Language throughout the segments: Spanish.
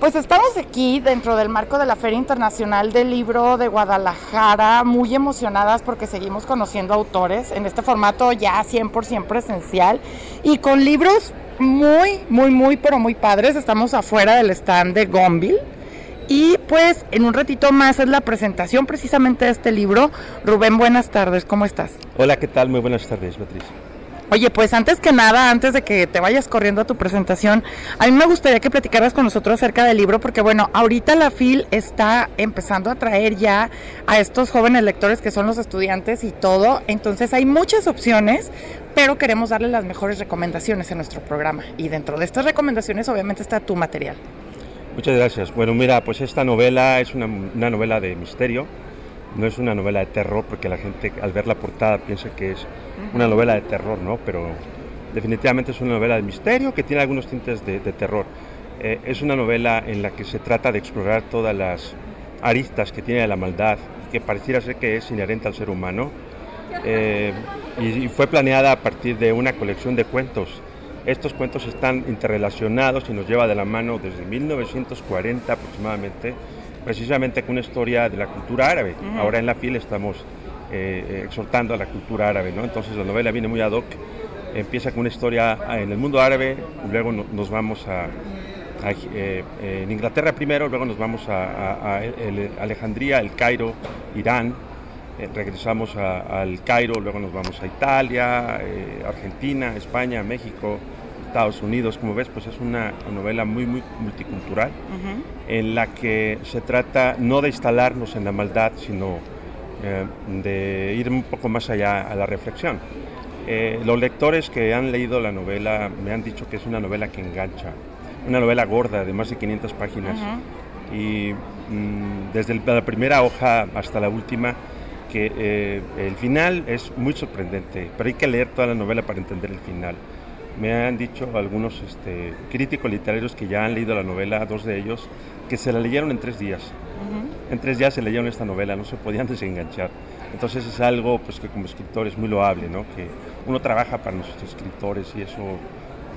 Pues estamos aquí dentro del marco de la Feria Internacional del Libro de Guadalajara, muy emocionadas porque seguimos conociendo autores en este formato ya 100% presencial y con libros muy, muy, muy, pero muy padres. Estamos afuera del stand de Gonville. Y pues en un ratito más es la presentación precisamente de este libro. Rubén, buenas tardes, ¿cómo estás? Hola, ¿qué tal? Muy buenas tardes, Beatriz. Oye, pues antes que nada, antes de que te vayas corriendo a tu presentación, a mí me gustaría que platicaras con nosotros acerca del libro, porque bueno, ahorita la FIL está empezando a traer ya a estos jóvenes lectores que son los estudiantes y todo, entonces hay muchas opciones, pero queremos darle las mejores recomendaciones en nuestro programa. Y dentro de estas recomendaciones obviamente está tu material. Muchas gracias. Bueno, mira, pues esta novela es una, una novela de misterio no es una novela de terror porque la gente al ver la portada piensa que es una novela de terror, ¿no? Pero definitivamente es una novela de misterio que tiene algunos tintes de, terror. Eh, es una novela en la que se trata de explorar todas las aristas que tiene la maldad, que pareciera ser que es inherente al ser humano. Eh, y, fue planeada a partir de una colección de cuentos. Estos cuentos están interrelacionados y nos lleva de la mano desde 1940 aproximadamente precisamente con una historia de la cultura árabe. Ahora en la FIL estamos eh, eh, exhortando a la cultura árabe, ¿no? Entonces la novela viene muy ad hoc, empieza con una historia en el mundo árabe, luego nos vamos a, eh, en Inglaterra primero, luego nos vamos a, Alejandría, el Cairo, Irán, regresamos al Cairo, luego nos vamos a Italia, Argentina, España, México, Estados Unidos. Como ves, pues es una novela muy, muy multicultural, en la que se trata no de instalarnos en la maldad, sino eh, de ir un poco más allá a la reflexión. Eh, los lectores que han leído la novela me han dicho que es una novela que engancha, una novela gorda de más de 500 páginas y mm, desde la primera hoja hasta la última que eh, el final es muy sorprendente, pero hay que leer toda la novela para entender el final. Me han dicho algunos este, críticos literarios que ya han leído la novela, dos de ellos, que se la leyeron en tres días. En tres días se leyeron esta novela, no se podían desenganchar. Entonces es algo pues, que como escritor es muy loable, ¿no? que uno trabaja para nuestros escritores y eso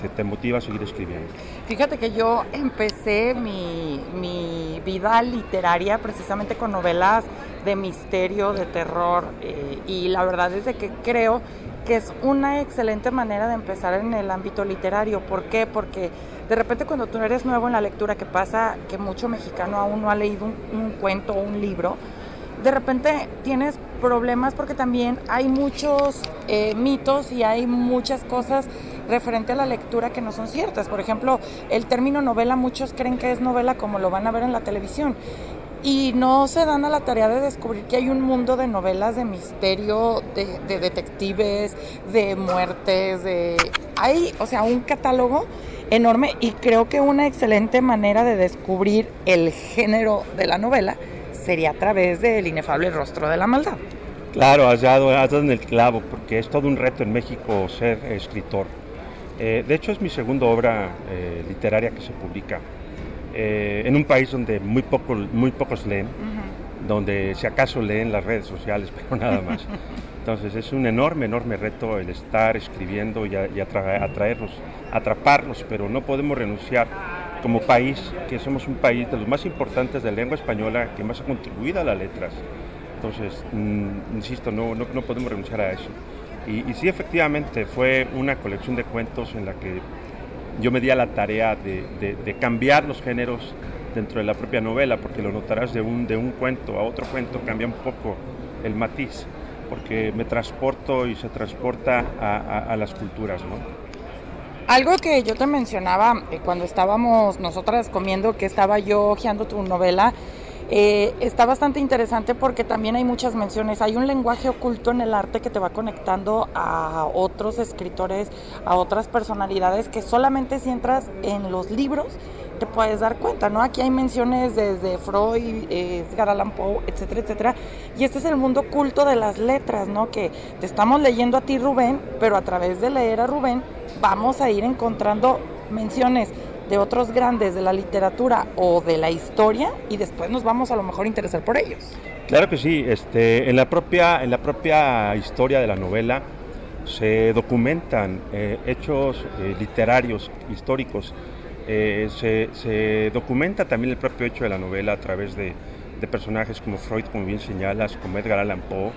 te, te motiva a seguir escribiendo. Fíjate que yo empecé mi, mi vida literaria precisamente con novelas de misterio, de terror, eh, y la verdad es de que creo que es una excelente manera de empezar en el ámbito literario. ¿Por qué? Porque de repente cuando tú eres nuevo en la lectura, que pasa que mucho mexicano aún no ha leído un, cuento o un libro, de repente tienes problemas porque también hay muchos eh, mitos y hay muchas cosas referente a la lectura que no son ciertas. Por ejemplo, el término novela, muchos creen que es novela como lo van a ver en la televisión y no se dan a la tarea de descubrir que hay un mundo de novelas de misterio, de, detectives, de muertes, de... Hay, o sea, un catálogo enorme y creo que una excelente manera de descubrir el género de la novela sería a través del inefable rostro de la maldad. Claro, has dado, en el clavo, porque es todo un reto en México ser escritor. Eh, de hecho, es mi segunda obra eh, literaria que se publica. Eh, en un país donde muy, poco, muy pocos leen, donde si acaso leen las redes sociales, pero nada más. Entonces es un enorme, enorme reto el estar escribiendo y, atraerlos, atraparlos, pero no podemos renunciar como país, que somos un país de los más importantes de lengua española, que más ha contribuido a las letras. Entonces, mm, insisto, no, no, podemos renunciar a eso. Y, y sí, efectivamente, fue una colección de cuentos en la que yo me di a la tarea de, cambiar los géneros dentro de la propia novela, porque lo notarás de un, de un cuento a otro cuento, cambia un poco el matiz, porque me transporto y se transporta a, las culturas. ¿no? Algo que yo te mencionaba eh, cuando estábamos nosotras comiendo, que estaba yo hojeando tu novela, eh, está bastante interesante porque también hay muchas menciones. Hay un lenguaje oculto en el arte que te va conectando a otros escritores, a otras personalidades que solamente si entras en los libros te puedes dar cuenta, ¿no? Aquí hay menciones desde Freud, eh, Edgar Allan Poe, etcétera, etcétera. Y este es el mundo oculto de las letras, ¿no? Que te estamos leyendo a ti, Rubén, pero a través de leer a Rubén vamos a ir encontrando menciones de otros grandes de la literatura o de la historia y después nos vamos a lo mejor a interesar por ellos. Claro que sí, este, en, la propia, en la propia historia de la novela se documentan eh, hechos eh, literarios, históricos, Eh, se, documenta también el propio hecho de la novela a través de, personajes como Freud, como bien señalas, como Edgar Allan Poe.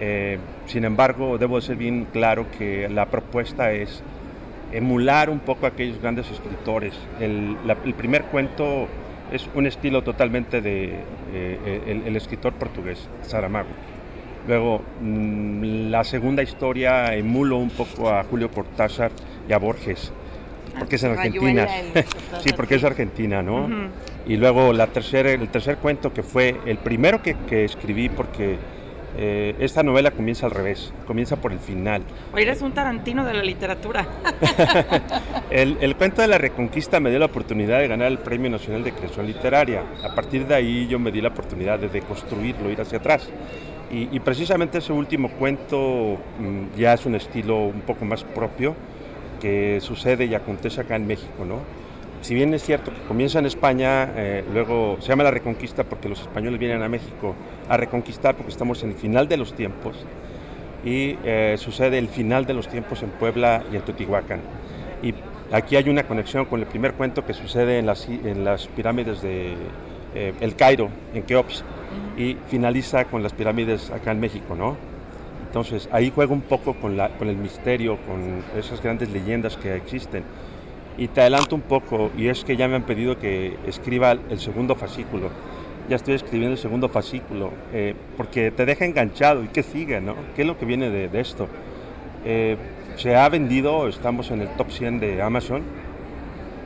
Eh, sin embargo, debo ser bien claro que la propuesta es emular un poco a aquellos grandes escritores. El, primer cuento es un estilo totalmente de eh, el, escritor portugués, Saramago. Luego, mm, la segunda historia emulo un poco a Julio Cortázar y a Borges porque es en Argentina. sí, porque es Argentina, ¿no? Y luego la tercera, el tercer cuento que fue el primero que, que escribí porque eh, esta novela comienza al revés, comienza por el final. O eres un tarantino de la literatura. el, el, cuento de la Reconquista me dio la oportunidad de ganar el Premio Nacional de Creación Literaria. A partir de ahí yo me di la oportunidad de deconstruirlo, ir hacia atrás. Y, y precisamente ese último cuento mm, ya es un estilo un poco más propio que sucede y acontece acá en México, ¿no? Si bien es cierto que comienza en España, eh, luego se llama la Reconquista porque los españoles vienen a México a reconquistar porque estamos en el final de los tiempos y eh, sucede el final de los tiempos en Puebla y en Teotihuacán. Y aquí hay una conexión con el primer cuento que sucede en las, pirámides de eh, El Cairo, en Keops, y finaliza con las pirámides acá en México, ¿no? Entonces ahí juego un poco con el misterio, con esas grandes leyendas que existen. Y te adelanto un poco, y es que ya me han pedido que escriba el segundo fascículo. Ya estoy escribiendo el segundo fascículo, eh, porque te deja enganchado y que sigue, ¿no? ¿Qué es lo que viene de, esto? Eh, se ha vendido, estamos en el top 100 de Amazon.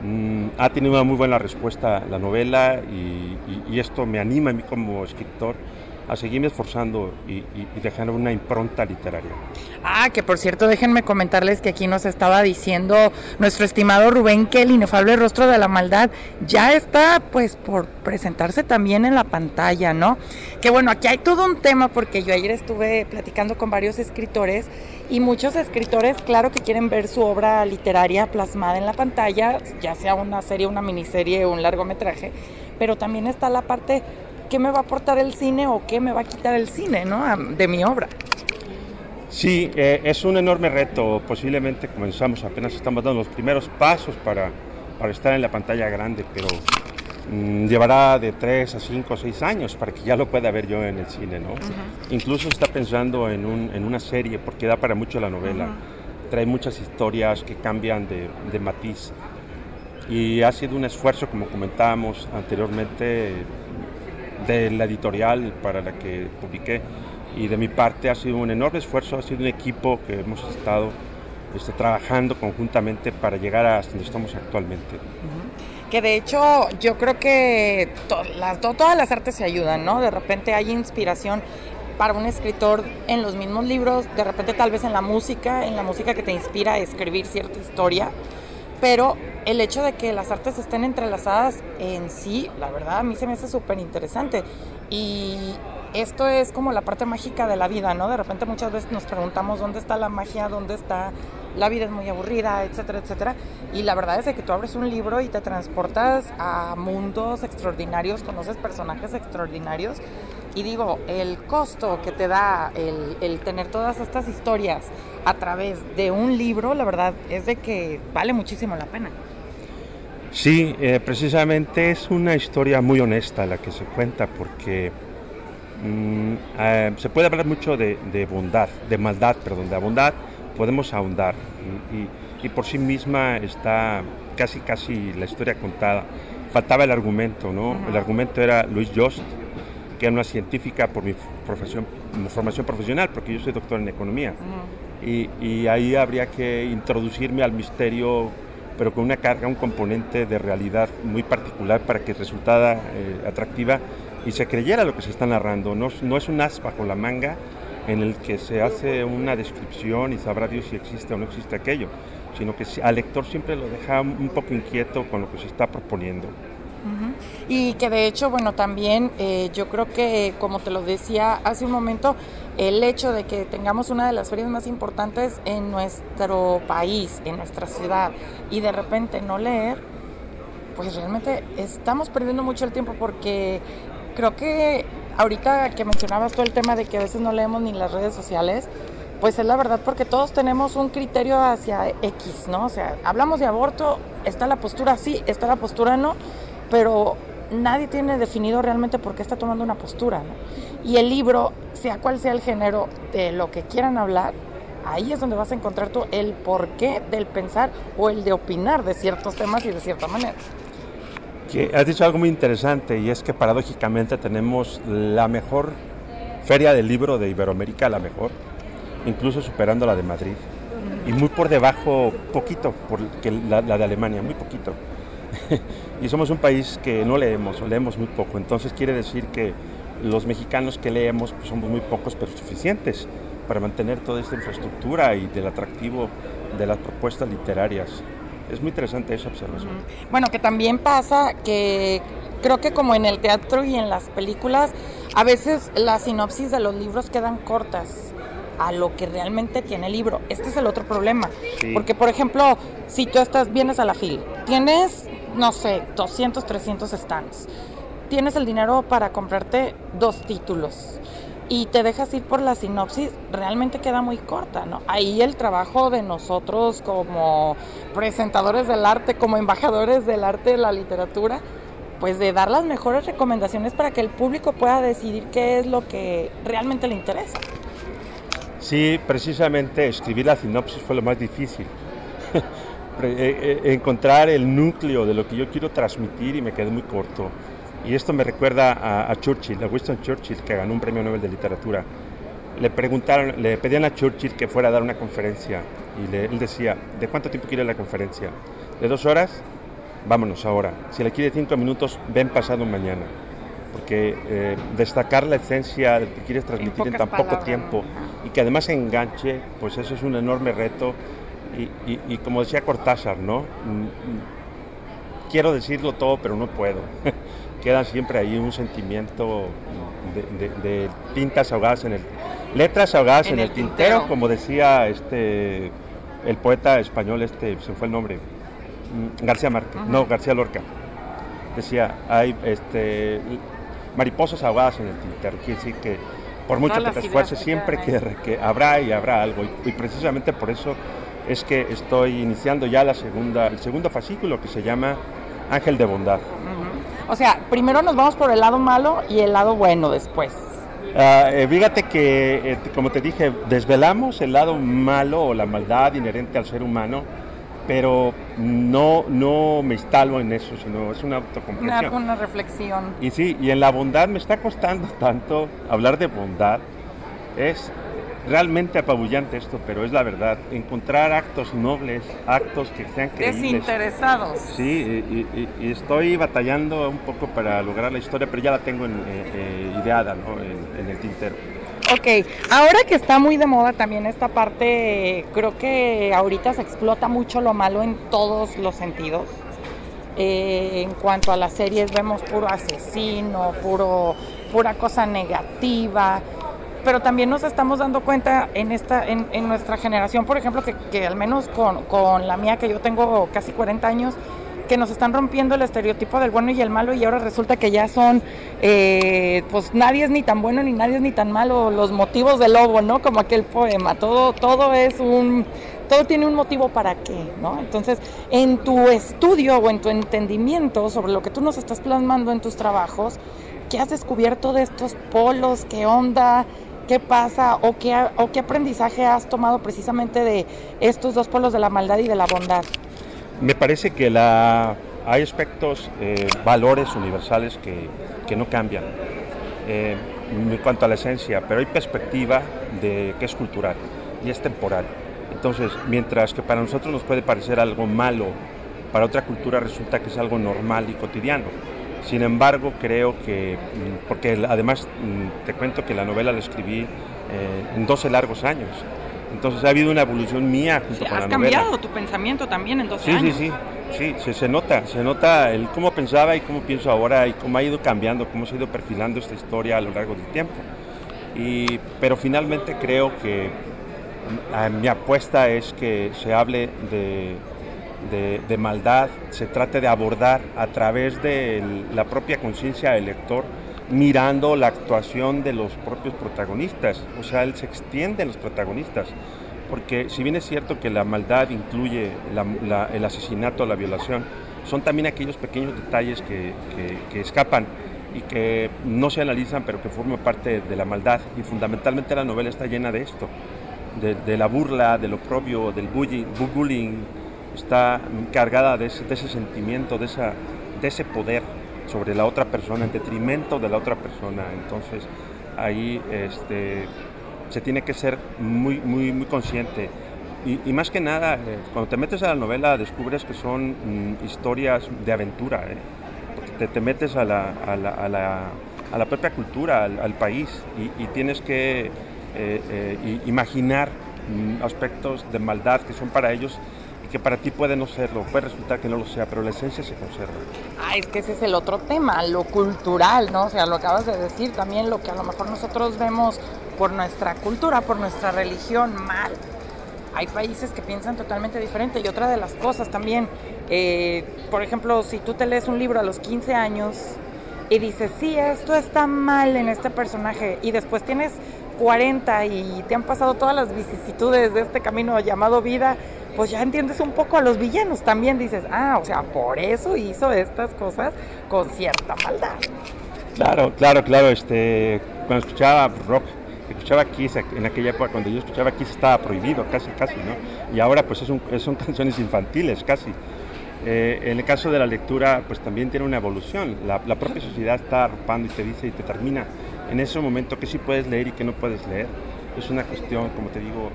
Mm, ha tenido una muy buena respuesta la novela y, y esto me anima a mí como escritor a seguirme esforzando y, dejar una impronta literaria. Ah, que por cierto, déjenme comentarles que aquí nos estaba diciendo nuestro estimado Rubén que el inefable rostro de la maldad ya está pues por presentarse también en la pantalla, ¿no? Que bueno, aquí hay todo un tema porque yo ayer estuve platicando con varios escritores y muchos escritores, claro que quieren ver su obra literaria plasmada en la pantalla, ya sea una serie, una miniserie o un largometraje, pero también está la parte qué me va a aportar el cine o qué me va a quitar el cine ¿no? de mi obra. Sí, eh, es un enorme reto. Posiblemente comenzamos, apenas estamos dando los primeros pasos para, para estar en la pantalla grande, pero mm, llevará de 3 a 5 o 6 años para que ya lo pueda ver yo en el cine. ¿no? Incluso está pensando en, un, en, una serie, porque da para mucho la novela. Trae muchas historias que cambian de, de matiz. Y ha sido un esfuerzo, como comentábamos anteriormente, de la editorial para la que publiqué y de mi parte ha sido un enorme esfuerzo, ha sido un equipo que hemos estado este, trabajando conjuntamente para llegar a donde estamos actualmente. Que de hecho yo creo que las, todas las artes se ayudan, ¿no? De repente hay inspiración para un escritor en los mismos libros, de repente tal vez en la música, en la música que te inspira a escribir cierta historia pero el hecho de que las artes estén entrelazadas en sí, la verdad, a mí se me hace súper interesante. Y esto es como la parte mágica de la vida, ¿no? De repente muchas veces nos preguntamos dónde está la magia, dónde está la vida es muy aburrida, etcétera, etcétera. Y la verdad es que tú abres un libro y te transportas a mundos extraordinarios, conoces personajes extraordinarios. Y digo, el costo que te da el, tener todas estas historias a través de un libro, la verdad es de que vale muchísimo la pena. Sí, eh, precisamente es una historia muy honesta la que se cuenta porque mm, eh, se puede hablar mucho de, de, bondad, de maldad, perdón, de bondad, podemos ahondar y, por sí misma está casi casi la historia contada. Faltaba el argumento, ¿no? El argumento era Luis Jost, que era una científica por mi profesión, formación profesional, porque yo soy doctor en economía. y, ahí habría que introducirme al misterio, pero con una carga, un componente de realidad muy particular para que resultara eh, atractiva y se creyera lo que se está narrando. No, no es un as bajo la manga, en el que se hace una descripción y sabrá Dios si existe o no existe aquello, sino que al lector siempre lo deja un poco inquieto con lo que se está proponiendo. Y que de hecho, bueno, también eh, yo creo que, como te lo decía hace un momento, el hecho de que tengamos una de las ferias más importantes en nuestro país, en nuestra ciudad, y de repente no leer, pues realmente estamos perdiendo mucho el tiempo porque creo que ahorita que mencionabas todo el tema de que a veces no leemos ni las redes sociales, pues es la verdad porque todos tenemos un criterio hacia X, ¿no? O sea, hablamos de aborto, está la postura sí, está la postura no, pero nadie tiene definido realmente por qué está tomando una postura, ¿no? Y el libro, sea cual sea el género de lo que quieran hablar, ahí es donde vas a encontrar tú el porqué del pensar o el de opinar de ciertos temas y de cierta manera. Has dicho algo muy interesante y es que paradójicamente tenemos la mejor feria del libro de Iberoamérica, la mejor, incluso superando la de Madrid. Y muy por debajo, poquito, por que la, de Alemania, muy poquito. y somos un país que no leemos, o leemos muy poco. Entonces quiere decir que los mexicanos que leemos pues, somos muy pocos, pero suficientes para mantener toda esta infraestructura y del atractivo de las propuestas literarias. Es muy interesante esa observación. Bueno, que también pasa que creo que como en el teatro y en las películas, a veces las sinopsis de los libros quedan cortas a lo que realmente tiene el libro. Este es el otro problema. Porque, por ejemplo, si tú estás, vienes a la fila, tienes, no sé, 200, 300 stands, tienes el dinero para comprarte dos títulos y te dejas ir por la sinopsis, realmente queda muy corta, ¿no? Ahí el trabajo de nosotros como presentadores del arte, como embajadores del arte de la literatura, pues de dar las mejores recomendaciones para que el público pueda decidir qué es lo que realmente le interesa. Sí, precisamente escribir la sinopsis fue lo más difícil. Eh, eh, encontrar el núcleo de lo que yo quiero transmitir y me quedé muy corto. Y esto me recuerda a, Churchill, a Winston Churchill, que ganó un premio Nobel de Literatura. Le preguntaron, le pedían a Churchill que fuera a dar una conferencia y él decía, ¿de cuánto tiempo quiere la conferencia? ¿De dos horas? Vámonos ahora. Si le quiere cinco minutos, ven pasado mañana porque eh, destacar la esencia de que quieres transmitir en, tan poco tiempo y que además enganche, pues eso es un enorme reto. Y, como decía Cortázar, ¿no? Mm, mm, quiero decirlo todo, pero no puedo. Queda siempre ahí un sentimiento de, tintas ahogadas en el... Letras ahogadas en, el, tintero, como decía este el poeta español, este, se fue el nombre, mm, García Márquez, no, García Lorca. Decía, hay este, mariposas ahogadas en el tintero. Quiere decir que por mucho que te esfuerces, siempre que, habrá y habrá algo. Y, precisamente por eso es que estoy iniciando ya la segunda, el segundo fascículo que se llama Ángel de Bondad. O sea, primero nos vamos por el lado malo y el lado bueno después. Eh, fíjate que, eh, como te dije, desvelamos el lado malo o la maldad inherente al ser humano pero no, no me instalo en eso, sino es una autocomprensión. Una, una reflexión. Y sí, y en la bondad me está costando tanto hablar de bondad. Es realmente apabullante esto, pero es la verdad. Encontrar actos nobles, actos que sean creíbles. Desinteresados. Sí, y, estoy batallando un poco para lograr la historia, pero ya la tengo en, eh, eh, ideada ¿no? en el tintero. Ok, ahora que está muy de moda también esta parte, creo que ahorita se explota mucho lo malo en todos los sentidos. Eh, en cuanto a las series vemos puro asesino, puro, pura cosa negativa, pero también nos estamos dando cuenta en esta en, en nuestra generación, por ejemplo, que, que al menos con, con, la mía, que yo tengo casi 40 años, que nos están rompiendo el estereotipo del bueno y el malo y ahora resulta que ya son, eh, pues nadie es ni tan bueno ni nadie es ni tan malo, los motivos del lobo, ¿no? Como aquel poema, todo, todo es un, todo tiene un motivo para qué, ¿no? Entonces, en tu estudio o en tu entendimiento sobre lo que tú nos estás plasmando en tus trabajos, ¿qué has descubierto de estos polos? ¿Qué onda? ¿Qué pasa o qué, o qué aprendizaje has tomado precisamente de estos dos polos de la maldad y de la bondad? Me parece que la, hay aspectos, eh, valores universales que, que no cambian eh, en cuanto a la esencia, pero hay perspectiva de que es cultural y es temporal. Entonces, mientras que para nosotros nos puede parecer algo malo, para otra cultura resulta que es algo normal y cotidiano. Sin embargo, creo que, mm, porque además mm, te cuento que la novela la escribí eh, en 12 largos años, entonces ha habido una evolución mía junto con la novela. Has cambiado tu pensamiento también en 12 sí, años. Sí, sí, sí, se, nota, se nota el cómo pensaba y cómo pienso ahora y cómo ha ido cambiando, cómo se ha ido perfilando esta historia a lo largo del tiempo. Y, pero finalmente creo que mi apuesta es que se hable de, de, maldad, se trate de abordar a través de la propia conciencia del lector mirando la actuación de los propios protagonistas, o sea, él se extiende en los protagonistas, porque si bien es cierto que la maldad incluye el asesinato, la violación, son también aquellos pequeños detalles que, escapan y que no se analizan, pero que forman parte de la maldad. Y fundamentalmente la novela está llena de esto, de, la burla, de lo propio, del bullying, está cargada de ese, sentimiento, de, ese poder sobre la otra persona, en detrimento de la otra persona. Entonces ahí este, se tiene que ser muy, muy, muy consciente. Y, más que nada, eh, cuando te metes a la novela descubres que son mm, historias de aventura, ¿eh? porque te, metes a la, a, la, a, la, a la, propia cultura, al, país, y, tienes que eh, imaginar mm, aspectos de maldad que son para ellos que para ti puede no serlo, puede resultar que no lo sea, pero la esencia se conserva. Ah, es que ese es el otro tema, lo cultural, ¿no? O sea, lo acabas de decir, también lo que a lo mejor nosotros vemos por nuestra cultura, por nuestra religión mal. Hay países que piensan totalmente diferente y otra de las cosas también, eh, por ejemplo, si tú te lees un libro a los 15 años y dices, sí, esto está mal en este personaje y después tienes 40 y te han pasado todas las vicisitudes de este camino llamado vida, pues ya entiendes un poco a los villanos. También dices, ah, o sea, por eso hizo estas cosas con cierta maldad. Claro, claro, claro. Este, cuando escuchaba rock, escuchaba Kiss en aquella época, cuando yo escuchaba Kiss estaba prohibido, casi, casi, ¿no? Y ahora pues es son canciones infantiles, casi. Eh, en el caso de la lectura, pues también tiene una evolución. La, propia sociedad está arropando y te dice y te termina en ese momento que sí puedes leer y que no puedes leer. Es una cuestión, como te digo,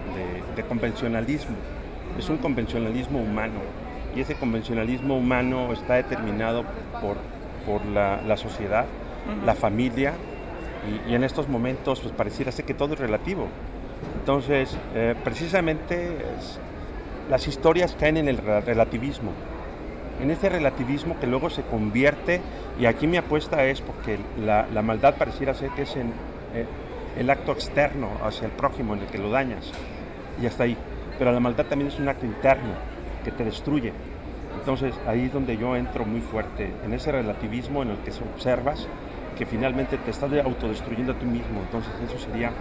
de convencionalismo es un convencionalismo humano y ese convencionalismo humano está determinado por, por la, sociedad, la familia y, en estos momentos pues pareciera ser que todo es relativo. Entonces, eh, precisamente las historias caen en el relativismo, en ese relativismo que luego se convierte, y aquí mi apuesta es porque la, maldad pareciera ser que es en, eh, el acto externo hacia el prójimo en el que lo dañas, y hasta ahí pero la maldad también es un acto interno que te destruye. Entonces ahí es donde yo entro muy fuerte, en ese relativismo en el que observas que finalmente te estás autodestruyendo a ti mismo. Entonces eso sería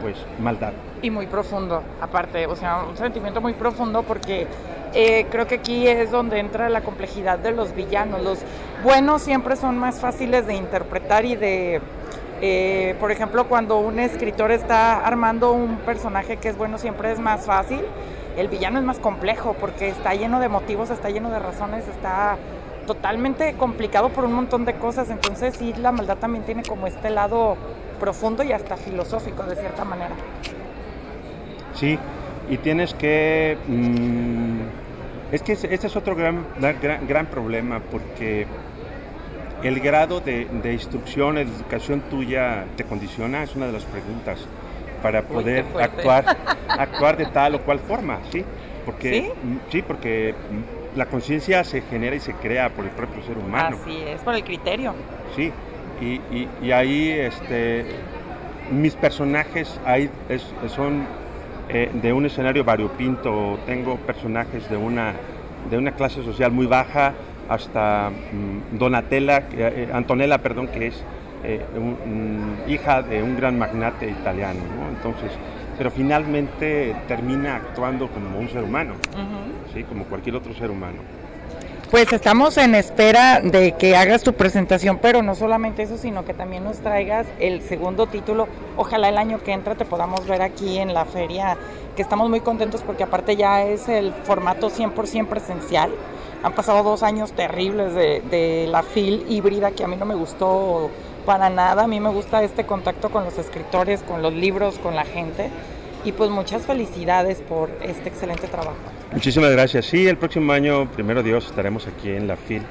pues maldad. Y muy profundo, aparte, o sea, un sentimiento muy profundo porque eh, creo que aquí es donde entra la complejidad de los villanos. Los buenos siempre son más fáciles de interpretar y de eh, por ejemplo, cuando un escritor está armando un personaje que es bueno, siempre es más fácil. El villano es más complejo porque está lleno de motivos, está lleno de razones, está totalmente complicado por un montón de cosas. Entonces, sí, la maldad también tiene como este lado profundo y hasta filosófico, de cierta manera. Sí, y tienes que. Mm, es que ese, es otro gran, gran, gran problema porque ¿El grado de, instrucción, de educación tuya te condiciona? Es una de las preguntas para poder actuar, actuar de tal o cual forma, ¿sí? Porque, ¿Sí? porque la conciencia se genera y se crea por el propio ser humano. Así es, por el criterio. Sí, y, ahí este, mis personajes ahí son eh, de un escenario variopinto. Tengo personajes de una, de una clase social muy baja, hasta mm, Donatella, eh, Antonella, perdón, que es eh, hija de un gran magnate italiano, Entonces, pero finalmente termina actuando como un ser humano, ¿sí? como cualquier otro ser humano. Pues estamos en espera de que hagas tu presentación, pero no solamente eso, sino que también nos traigas el segundo título. Ojalá el año que entra te podamos ver aquí en la feria, que estamos muy contentos porque aparte ya es el formato 100% presencial. Han pasado dos años terribles de, la FIL híbrida que a mí no me gustó para nada. A mí me gusta este contacto con los escritores, con los libros, con la gente. Y pues muchas felicidades por este excelente trabajo. Muchísimas gracias. Sí, el próximo año, primero Dios, estaremos aquí en la FIL.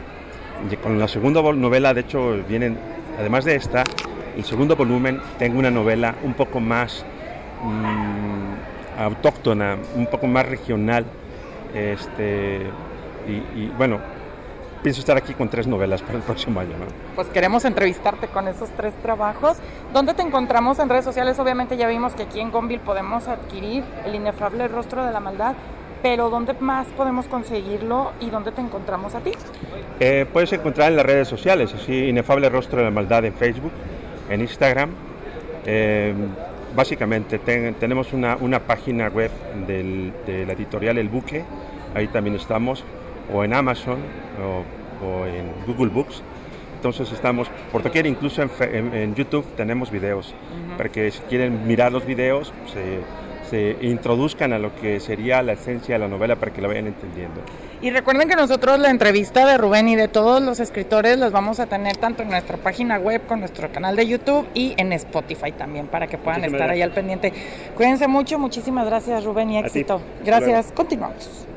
Con la segunda novela, de hecho, vienen, además de esta, el segundo volumen, tengo una novela un poco más mm, autóctona, un poco más regional. Este, y, bueno, pienso estar aquí con tres novelas para el próximo año. Pues queremos entrevistarte con esos tres trabajos. ¿Dónde te encontramos en redes sociales? Obviamente ya vimos que aquí en Gonville podemos adquirir El inefable rostro de la maldad, pero ¿dónde más podemos conseguirlo y dónde te encontramos a ti? Eh, puedes encontrar en las redes sociales, así Inefable Rostro de la Maldad en Facebook, en Instagram. Eh, básicamente tenemos una, una, página web del, de la editorial El Buque, ahí también estamos, o en Amazon o, o en Google Books. Entonces estamos por doquier, incluso en, en, YouTube tenemos videos, para que si quieren mirar los videos se, se, introduzcan a lo que sería la esencia de la novela para que la vayan entendiendo. Y recuerden que nosotros la entrevista de Rubén y de todos los escritores las vamos a tener tanto en nuestra página web, con nuestro canal de YouTube y en Spotify también, para que puedan estar ahí al pendiente. Cuídense mucho, muchísimas gracias Rubén y éxito. Gracias, continuamos.